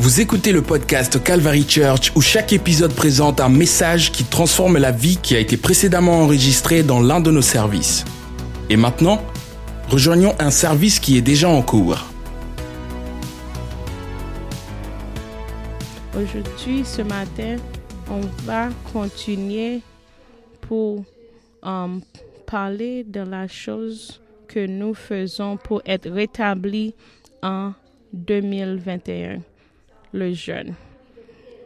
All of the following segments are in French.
Vous écoutez le podcast Calvary Church où chaque épisode présente un message qui transforme la vie qui a été précédemment enregistrée dans l'un de nos services. Et maintenant, rejoignons un service qui est déjà en cours. Aujourd'hui, ce matin, on va continuer pour euh, parler de la chose que nous faisons pour être rétablis en 2021, le jeûne.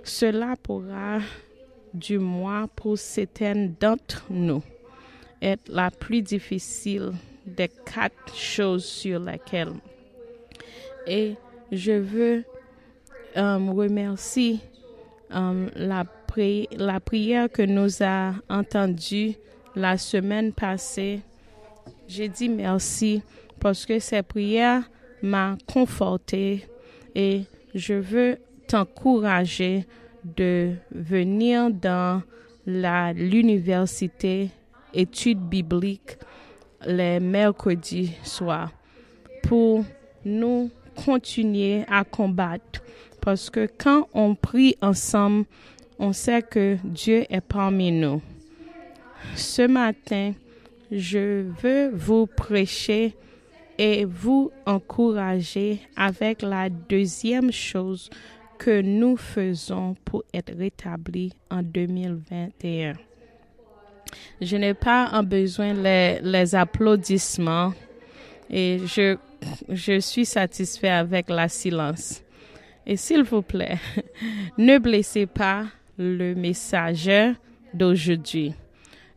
Cela pourra, du moins pour certains d'entre nous, être la plus difficile des quatre choses sur lesquelles. Et je veux euh, remercier euh, la, pri- la prière que nous a entendue la semaine passée. J'ai dit merci parce que cette prière m'a conforté et je veux t'encourager de venir dans l'université études bibliques les mercredis soirs pour nous continuer à combattre parce que quand on prie ensemble, on sait que Dieu est parmi nous. Ce matin, je veux vous prêcher et vous encourager avec la deuxième chose que nous faisons pour être rétablis en 2021. Je n'ai pas en besoin les, les applaudissements et je, je suis satisfait avec la silence. Et s'il vous plaît, ne blessez pas le messager d'aujourd'hui.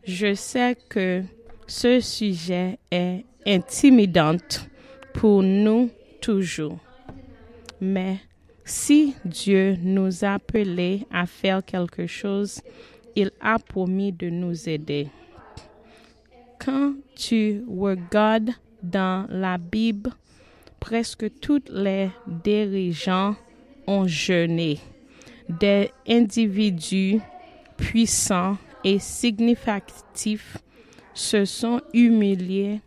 Je sais que ce sujet est intimidant pour nous toujours. Mais si Dieu nous a appelés à faire quelque chose, il a promis de nous aider. Quand tu regardes dans la Bible, presque tous les dirigeants ont jeûné. Des individus puissants et significatifs se sont humiliés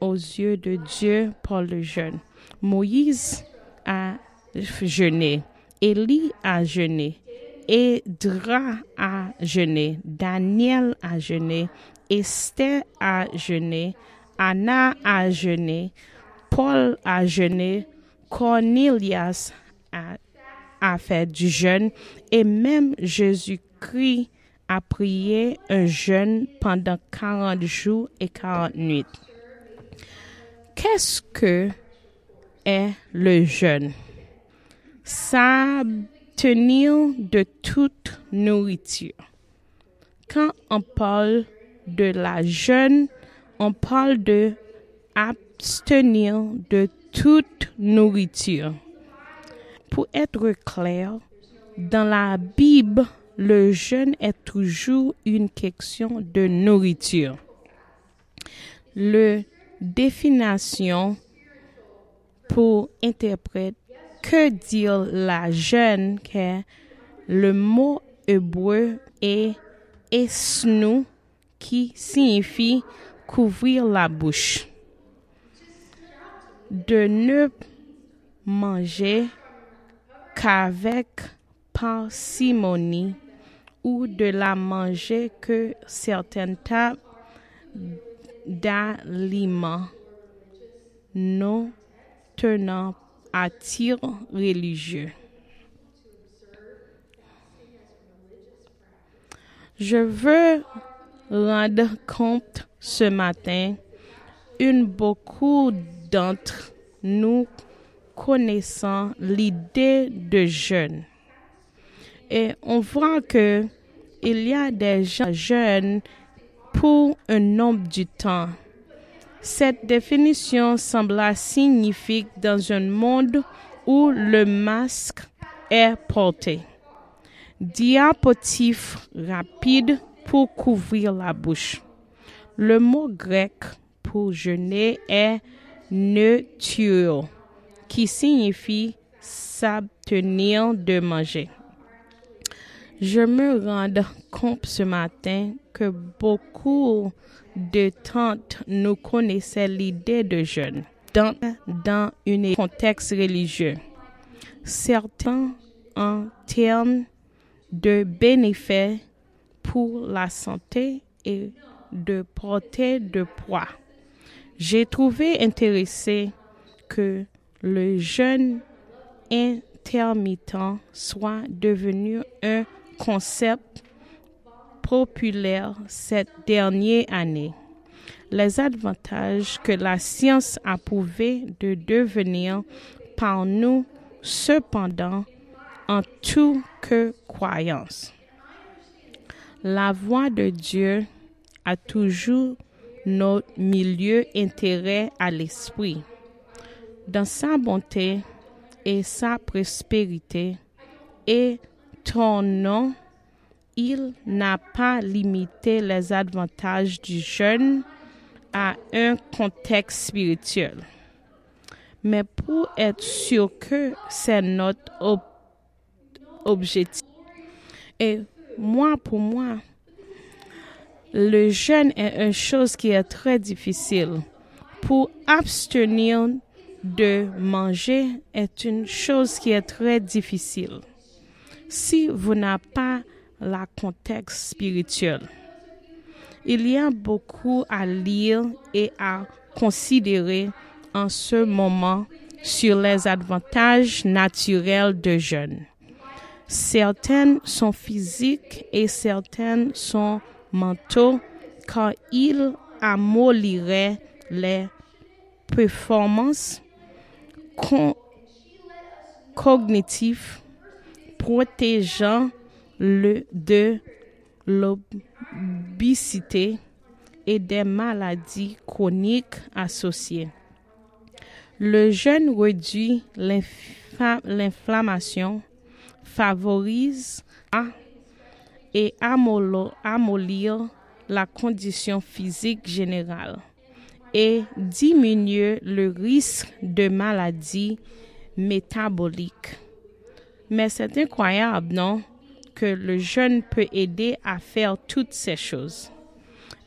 aux yeux de Dieu par le jeûne. Moïse a jeûné, Élie a jeûné, Edra a jeûné, Daniel a jeûné, Esther a jeûné, Anna a jeûné, Paul a jeûné, Cornelius a, a fait du jeûne. Et même Jésus-Christ a prié un jeûne pendant 40 jours et 40 nuits. Qu'est-ce que est le jeûne? S'abstenir de toute nourriture. Quand on parle de la jeûne, on parle de abstenir de toute nourriture. Pour être clair, dans la Bible, le jeûne est toujours une question de nourriture. Le définition pour interpréter que dire la jeûne que le mot hébreu est esnou qui signifie couvrir la bouche. De ne manger qu'avec parcimonie ou de la manger que certaines tables d'aliments non tenant à tir religieux. Je veux rendre compte ce matin, une beaucoup d'entre nous connaissant l'idée de jeûne. Et on voit que il y a des jeunes pour un nombre du temps. Cette définition semble signifique dans un monde où le masque est porté. Diapositive rapide pour couvrir la bouche. Le mot grec pour jeûner est neutio, qui signifie s'abstenir de manger. Je me rends compte ce matin que beaucoup de tantes nous connaissaient l'idée de jeûne dans, dans un contexte religieux. Certains en termes de bénéfices pour la santé et de porter de poids. J'ai trouvé intéressé que le jeûne intermittent soit devenu un concept populaire cette dernière année. Les avantages que la science a prouvé de devenir par nous, cependant, en tout que croyance. La voix de Dieu a toujours notre milieu intérêt à l'esprit. Dans sa bonté et sa prospérité et ton nom, il n'a pas limité les avantages du jeûne à un contexte spirituel. Mais pour être sûr que c'est notre objectif. Et moi, pour moi, le jeûne est une chose qui est très difficile. Pour abstenir de manger est une chose qui est très difficile. Si vous n'avez pas la contexte spirituel, il y a beaucoup à lire et à considérer en ce moment sur les avantages naturels de jeûne. Certaines sont physiques et certaines sont mentaux car il amolliraient les performances cognitives protégeant le de l'obésité et des maladies chroniques associées. Le jeûne réduit l'inflammation, favorise et amollir la condition physique générale et diminue le risque de maladies métaboliques. Mais c'est incroyable, non, que le jeûne peut aider à faire toutes ces choses.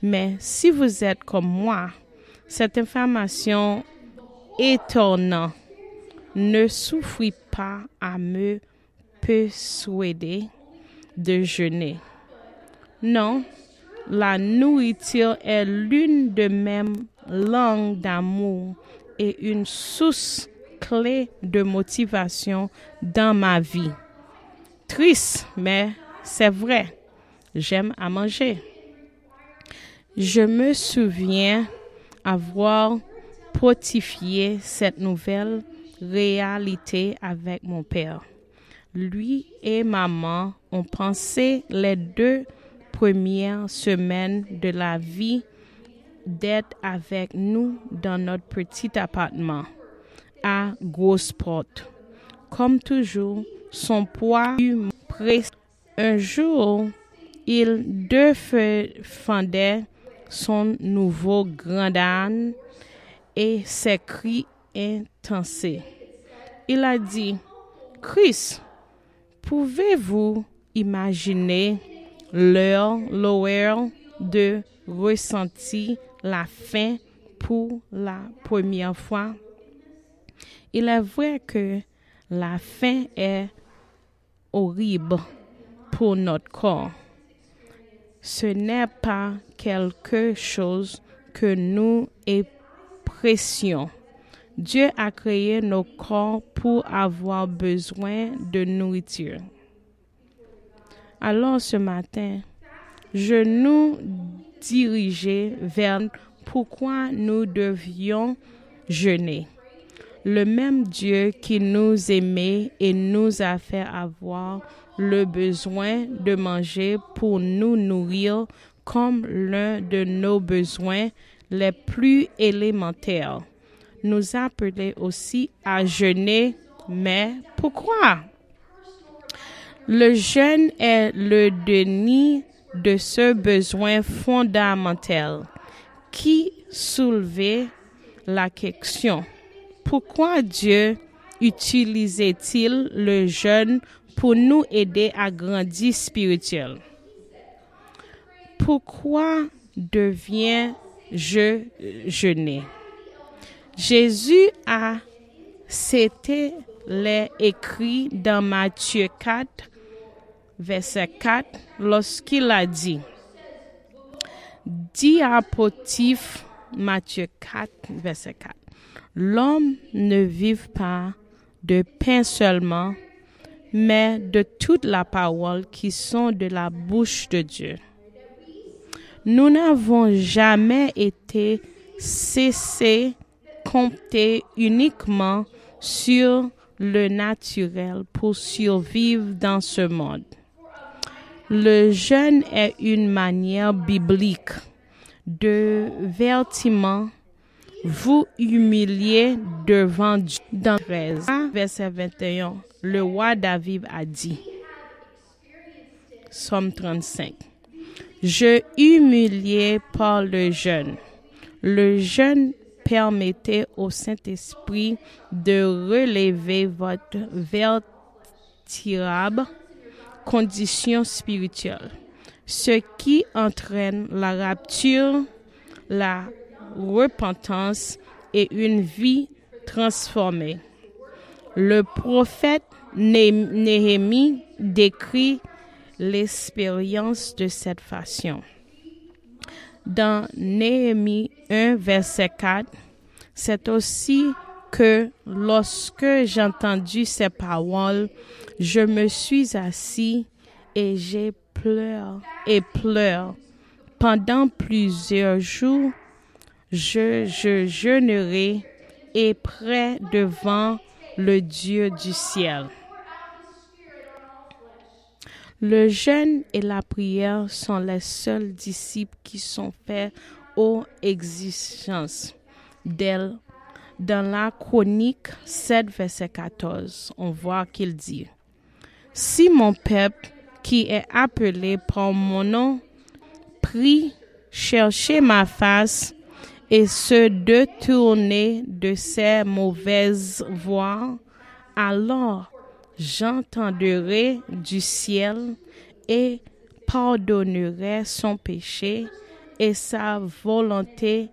Mais si vous êtes comme moi, cette information étonnante ne souffrit pas à me persuader de jeûner. Non, la nourriture est l'une de mes langues d'amour et une source clé de motivation dans ma vie. Triste, mais c'est vrai, j'aime à manger. Je me souviens avoir potifié cette nouvelle réalité avec mon père. Lui et maman ont pensé les deux premières semaines de la vie d'être avec nous dans notre petit appartement à Grosport. Comme toujours, son poids fut pressé. Un jour, il défendait son nouveau grand âne et ses cris intenses. Il a dit, Chris, pouvez-vous imaginer l'heure, l'heure de ressentir la faim pour la première fois? Il est vrai que la faim est horrible pour notre corps. Ce n'est pas quelque chose que nous apprécions. Dieu a créé nos corps pour avoir besoin de nourriture. Alors ce matin, je nous dirigeais vers pourquoi nous devions jeûner. Le même Dieu qui nous aimait et nous a fait avoir le besoin de manger pour nous nourrir comme l'un de nos besoins les plus élémentaires. Nous appelait aussi à jeûner, mais pourquoi? Le jeûne est le déni de ce besoin fondamental qui soulevait la question pourquoi Dieu utilisait-il le jeûne pour nous aider à grandir spirituel? Pourquoi devient-je jeûner? Jésus a, c'était l'est écrit dans Matthieu 4, verset 4, lorsqu'il a dit, apôtif Matthieu 4, verset 4, l'homme ne vive pas de pain seulement, mais de toute la parole qui sont de la bouche de Dieu. Nous n'avons jamais été cessés compter uniquement sur le naturel pour survivre dans ce monde. Le jeûne est une manière biblique de vertiment vous humilier devant Dieu. Dans 13, verset 21, le roi David a dit, Somme 35, Je humiliais par le jeûne. Le jeûne permettait au Saint-Esprit de relever votre vertirable condition spirituelle, ce qui entraîne la rapture, la repentance et une vie transformée. Le prophète Néhémie décrit l'expérience de cette façon. Dans Néhémie 1, verset 4, c'est aussi que lorsque j'ai entendu ces paroles, je me suis assis et j'ai pleuré et pleuré. Pendant plusieurs jours, je, je jeûnerai et près devant le Dieu du ciel. Le jeûne et la prière sont les seuls disciples qui sont faits aux exigences d'elle. Dans la chronique 7, verset 14, on voit qu'il dit, Si mon peuple qui est appelé par mon nom prie, chercher ma face et se détourner de ses mauvaises voies, alors j'entendrai du ciel et pardonnerai son péché et sa volonté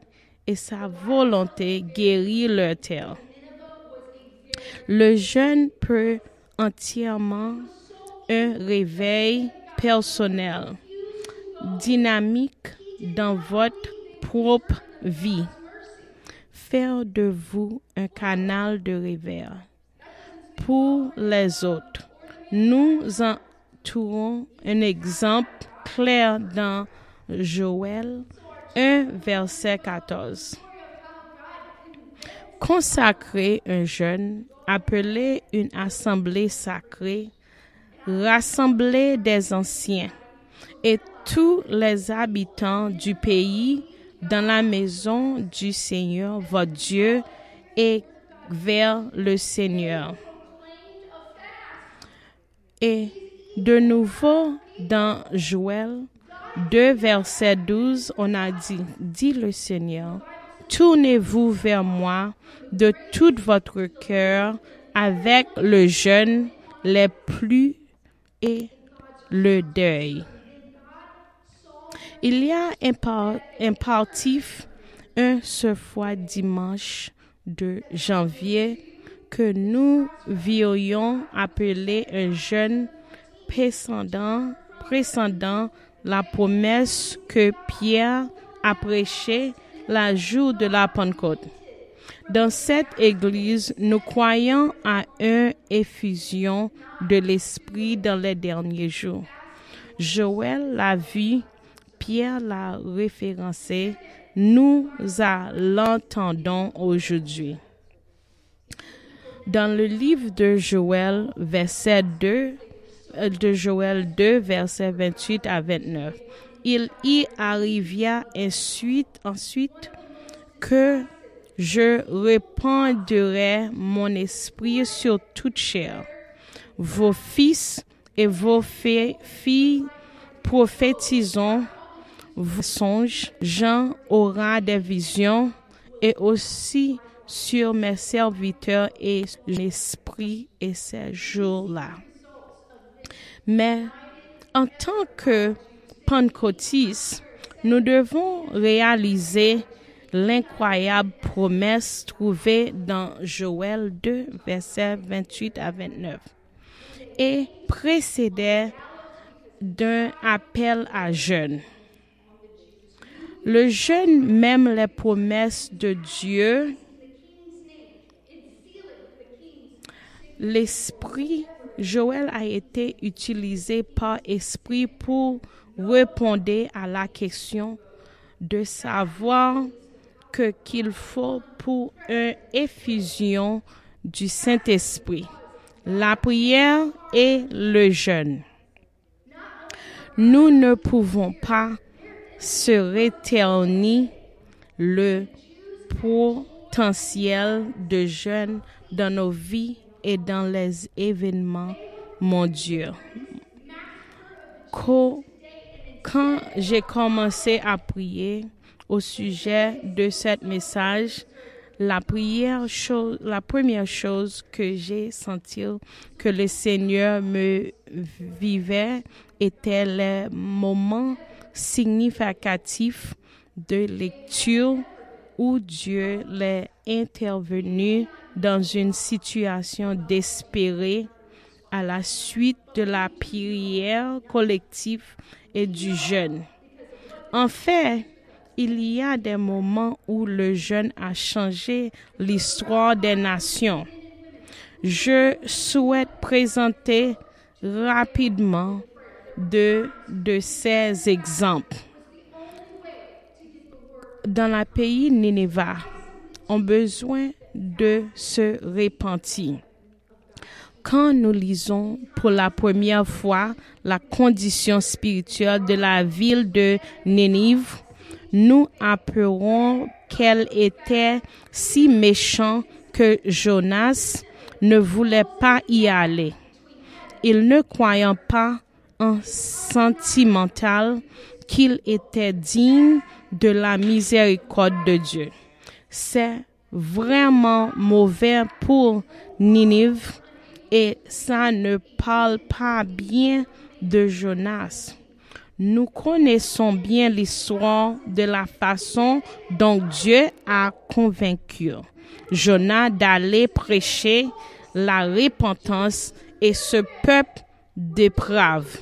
et sa volonté guérit leur terre. Le jeûne peut entièrement un réveil personnel, dynamique dans votre propre vie. Faire de vous un canal de réveil pour les autres. Nous en trouvons un exemple clair dans Joël 1, verset 14. Consacrer un jeûne, appelé une assemblée sacrée, rassembler des anciens et tous les habitants du pays dans la maison du Seigneur, votre Dieu, et vers le Seigneur. Et de nouveau, dans Joël 2, verset 12, on a dit, dit le Seigneur, tournez-vous vers moi de tout votre cœur avec le jeûne, les plus et le deuil. Il y a un, par, un partif un ce fois dimanche de janvier que nous virions appeler un jeûne précédent la promesse que Pierre a prêchée la jour de la Pentecôte. Dans cette église, nous croyons à une effusion de l'Esprit dans les derniers jours. Joël l'a vu, Pierre l'a référencé, nous l'entendons aujourd'hui. Dans le livre de Joël, verset 2, de Joël 2, verset 28 à 29, il y arriva ensuite, ensuite que je répandrai mon esprit sur toute chair. Vos fils et vos filles prophétiseront vos songes. Jean aura des visions et aussi sur mes serviteurs et l'esprit et ces jours-là. Mais en tant que pentecôtistes, nous devons réaliser l'incroyable promesse trouvée dans Joël 2, versets 28 à 29, et précédait d'un appel à jeûne. Le jeûne même les promesses de Dieu. L'esprit, Joël a été utilisé par esprit pour répondre à la question de savoir que qu'il faut pour une effusion du Saint-Esprit, la prière et le jeûne. Nous ne pouvons pas se réternir le potentiel de jeûne dans nos vies et dans les événements mondiaux. Quand j'ai commencé à prier au sujet de ce message, la première chose, la première chose que j'ai senti que le Seigneur me vivait était les moments significatifs de lecture où Dieu l'est intervenu dans une situation désespérée à la suite de la prière collective et du jeûne. En fait, il y a des moments où le jeûne a changé l'histoire des nations. Je souhaite présenter rapidement deux de ces exemples. Dans le pays Nineveh, ont besoin de se repentir. Quand nous lisons pour la première fois la condition spirituelle de la ville de Nénive, nous appellerons qu'elle était si méchante que Jonas ne voulait pas y aller. Il ne croyant pas en sentimental qu'il était digne de la miséricorde de Dieu. C'est vraiment mauvais pour Ninive et ça ne parle pas bien de Jonas. Nous connaissons bien l'histoire de la façon dont Dieu a convaincu Jonas d'aller prêcher la repentance et ce peuple déprave.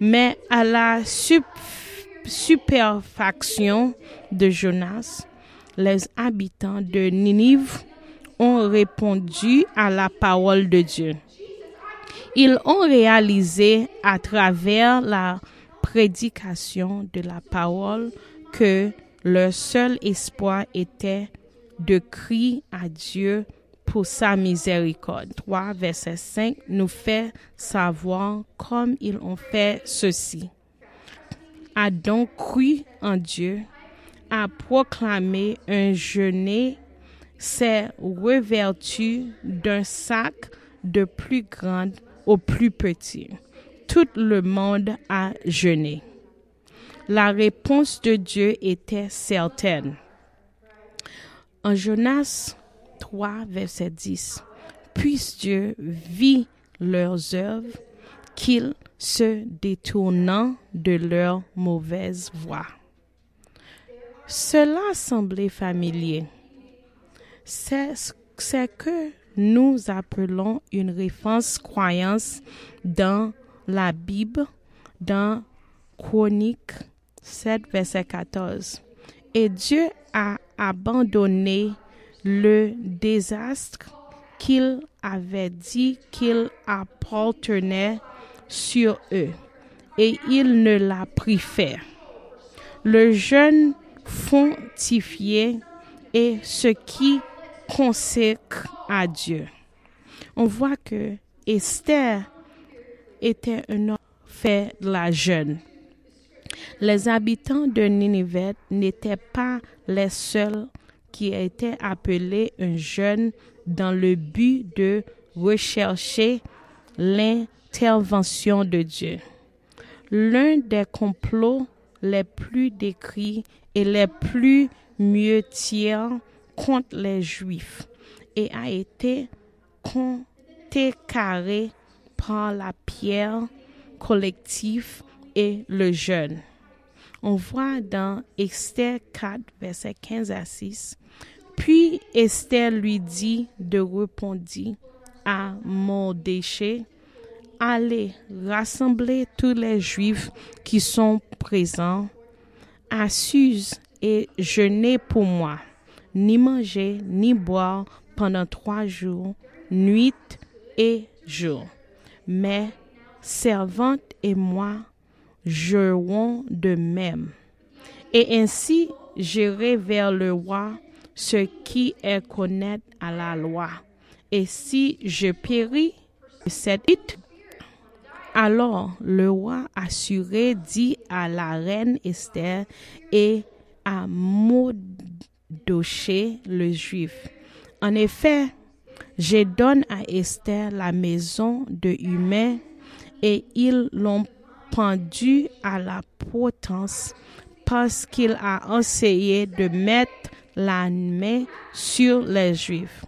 Mais à la superfaction de Jonas, les habitants de Ninive ont répondu à la parole de Dieu. Ils ont réalisé à travers la prédication de la parole que leur seul espoir était de crier à Dieu pour sa miséricorde. 3, verset 5 nous fait savoir comme ils ont fait ceci. A donc cru en Dieu, a proclamé un jeûne, s'est revertu d'un sac de plus grand au plus petit. Tout le monde a jeûné. La réponse de Dieu était certaine. En Jonas 3, verset 10. Puisse Dieu vit leurs œuvres, qu'ils se détournant de leur mauvaise voie. Cela semblait familier. C'est ce que nous appelons une référence croyance dans la Bible, dans Chronique 7, verset 14. Et Dieu a abandonné le désastre qu'il avait dit qu'il appartenait sur eux, et il ne l'a pris fait. Le jeune fontifié est ce qui consacre à Dieu. On voit que Esther était un homme fait la jeune. Les habitants de Ninive n'étaient pas les seuls qui été appelé un jeune dans le but de rechercher l'intervention de Dieu. L'un des complots les plus décrits et les plus mieux tirés contre les Juifs et a été contrecarré par la pierre collective et le jeûne. On voit dans Esther 4, verset 15 à 6. Puis Esther lui dit de répondre à Mordéché, allez rassembler tous les Juifs qui sont présents à Suse et jeûner pour moi, ni manger ni boire pendant trois jours, nuit et jour. Mes servantes et moi jeûnerons de même. Et ainsi j'irai vers le roi ce qui est connaître à la loi. Et si je péris cette hit, alors le roi assuré dit à la reine Esther et à Modoché le juif. En effet, je donne à Esther la maison de Humain et ils l'ont pendu à la potence parce qu'il a essayé de mettre la sur les Juifs.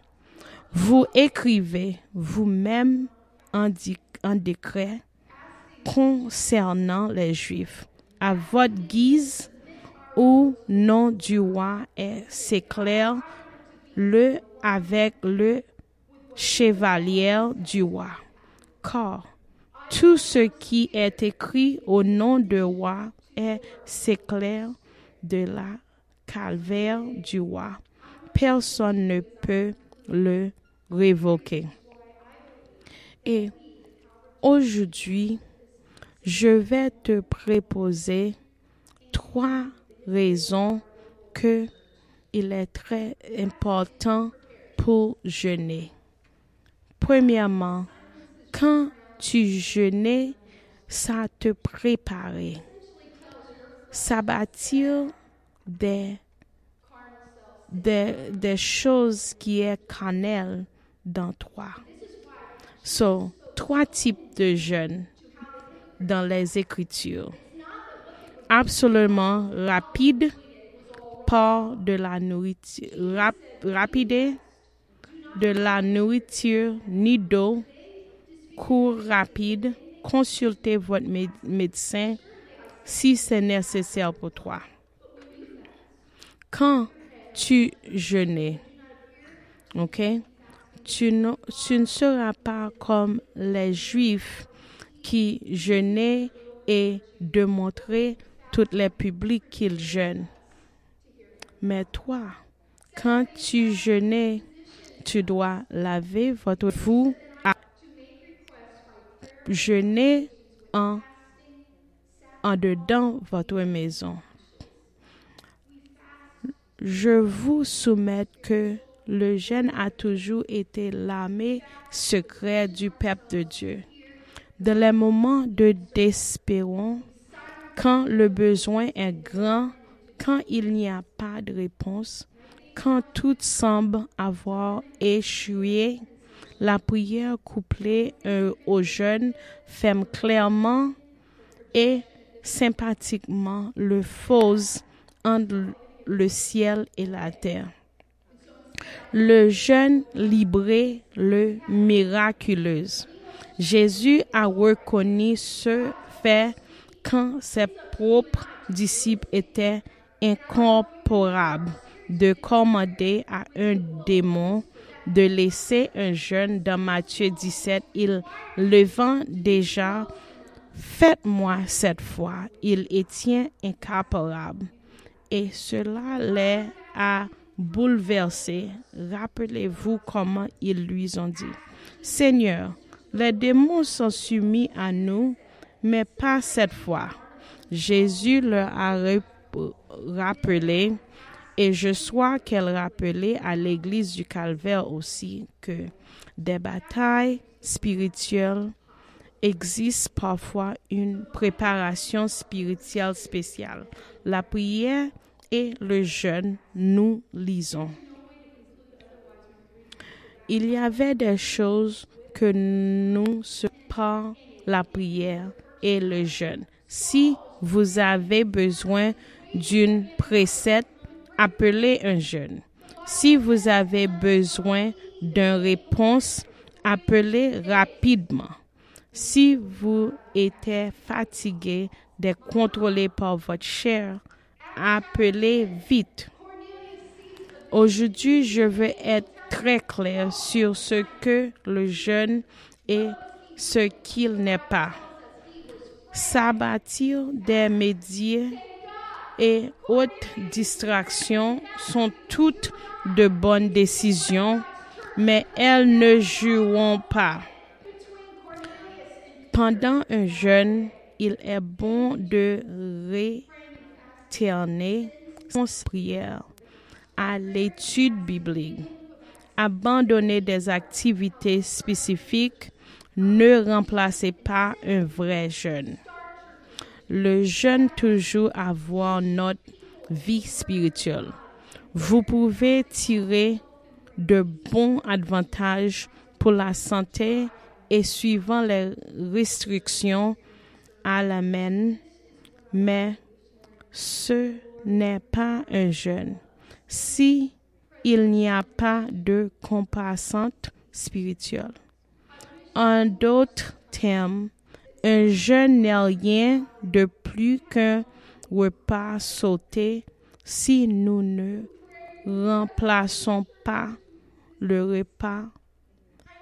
Vous écrivez vous-même un, décret concernant les Juifs à votre guise au nom du roi et s'éclaire le avec le chevalier du roi. Car tout ce qui est écrit au nom du roi est s'éclaire de la calvaire du roi. Personne ne peut le révoquer. Et aujourd'hui, je vais te préposer trois raisons que il est très important pour jeûner. Premièrement, quand tu jeûnes, ça te prépare. Ça bâtir des, choses qui est cannelle dans toi. So, trois types de jeûne dans les Écritures. Absolument rapide, par de la nourriture, rapide, de la nourriture ni d'eau, cours rapide, consultez votre médecin si c'est nécessaire pour toi. Quand tu jeûnes, tu ne, seras pas comme les Juifs qui jeûnaient et démontraient tous les publics qu'ils jeûnent. Mais toi, quand tu jeûnes, tu dois laver votre vous à jeûner en, en dedans votre maison. Je vous soumets que le jeûne a toujours été l'armée secrète du peuple de Dieu. Dans les moments de désespérance, quand le besoin est grand, quand il n'y a pas de réponse, quand tout semble avoir échoué, la prière couplée euh, au jeûne ferme clairement et sympathiquement le faux le ciel et la terre. Le jeûne libré le miraculeuse. Jésus a reconnu ce fait quand ses propres disciples étaient incorporables de commander à un démon de laisser un jeune dans Matthieu 17, il levant déjà, faites-moi cette fois, il était incapable. Et cela les a bouleversé, rappelez-vous comment ils lui ont dit, Seigneur, les démons sont soumis à nous, mais pas cette fois. Jésus leur a rappelé, et je sois qu'elle rappelait à l'église du Calvaire aussi que des batailles spirituelles existent parfois une préparation spirituelle spéciale. La prière et le jeûne, nous lisons. Il y avait des choses que nous se par la prière et le jeûne. Si vous avez besoin d'une précède, appelez un jeûne. Si vous avez besoin d'une réponse, appelez rapidement. Si vous êtes fatigué d'être contrôlé par votre chair, appelez vite. Aujourd'hui, je veux être très clair sur ce que le jeûne et ce qu'il n'est pas. S'abattir des médias et autres distractions sont toutes de bonnes décisions, mais elles ne joueront pas. Pendant un jeûne, il est bon de réterner son prière à l'étude biblique. Abandonner des activités spécifiques ne remplacez pas un vrai jeûne. Le jeûne toujours avoir notre vie spirituelle. Vous pouvez tirer de bons avantages pour la santé et suivant les restrictions à la main, mais ce n'est pas un jeûne. Si il n'y a pas de compassante spirituelle. En d'autres termes, un jeûne n'est rien de plus qu'un repas sauté si nous ne remplaçons pas le repas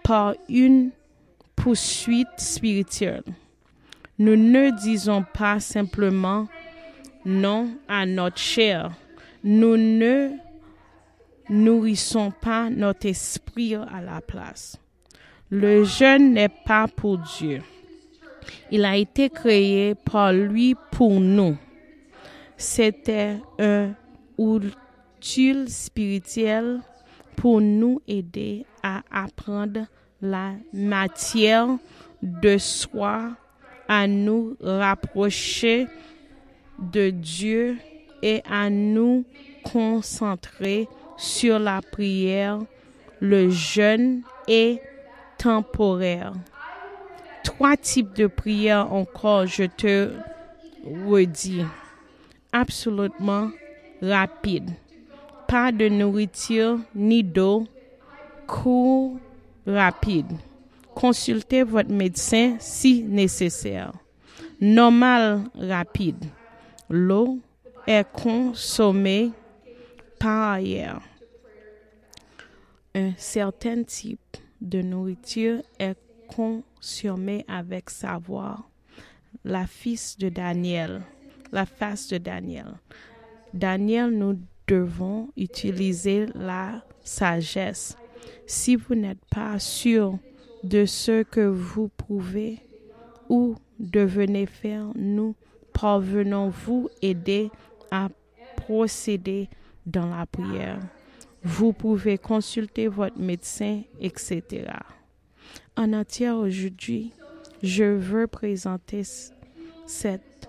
par une poursuite spirituelle. Nous ne disons pas simplement non à notre chair. Nous ne nourrissons pas notre esprit à la place. Le jeûne n'est pas pour Dieu. Il a été créé par lui pour nous. C'était un outil spirituel pour nous aider à apprendre la matière de soi, à nous rapprocher de Dieu et à nous concentrer sur la prière, le jeûne et temporaire. Trois types de prières encore, je te redis. Absolument rapide. Pas de nourriture ni d'eau. Court, rapide. Consultez votre médecin si nécessaire. Normal, rapide. L'eau est consommée par ailleurs. Un certain type de nourriture est consommé avec savoir. La fils de Daniel, la face de Daniel. Daniel, nous devons utiliser la sagesse. Si vous n'êtes pas sûr de ce que vous pouvez ou devenez faire, nous parvenons vous aider à procéder dans la prière? Vous pouvez consulter votre médecin, etc. En entière aujourd'hui, je veux présenter cette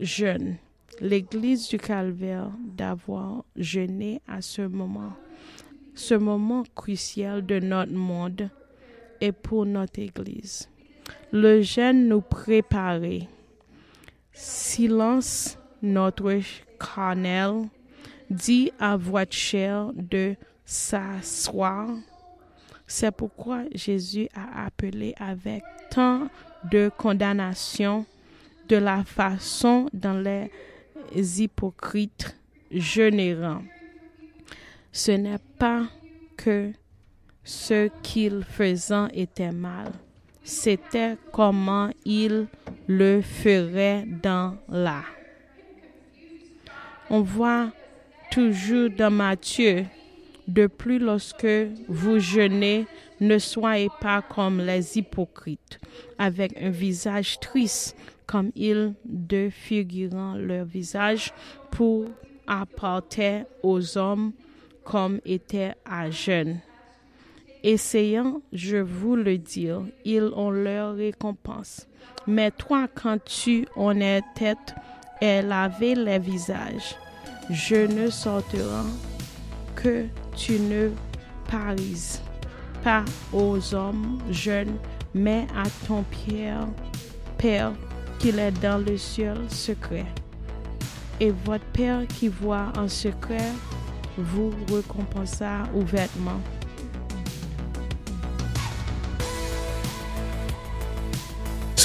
jeune, l'Église du Calvaire, d'avoir jeûné à ce moment, ce moment crucial de notre monde et pour notre Église. Le jeûne nous préparait. Silence notre carnel, dit à votre chair de s'asseoir. C'est pourquoi Jésus a appelé avec tant de condamnation de la façon dont les hypocrites jeûneront. Ce n'est pas que ce qu'ils faisaient était mal, c'était comment ils le feraient dans la. On voit toujours dans Matthieu, de plus lorsque vous jeûnez, ne soyez pas comme les hypocrites, avec un visage triste, comme ils défigurant leur visage pour apporter aux hommes comme étaient à jeûne. Essayant, je vous le dire, ils ont leur récompense. Mais toi, quand tu en es tête et lavé les visages, je ne sortirai que tu ne parises pas aux hommes jeunes, mais à ton Père, Père qu'il est dans le ciel secret. Et votre Père qui voit en secret vous récompensera ouvertement.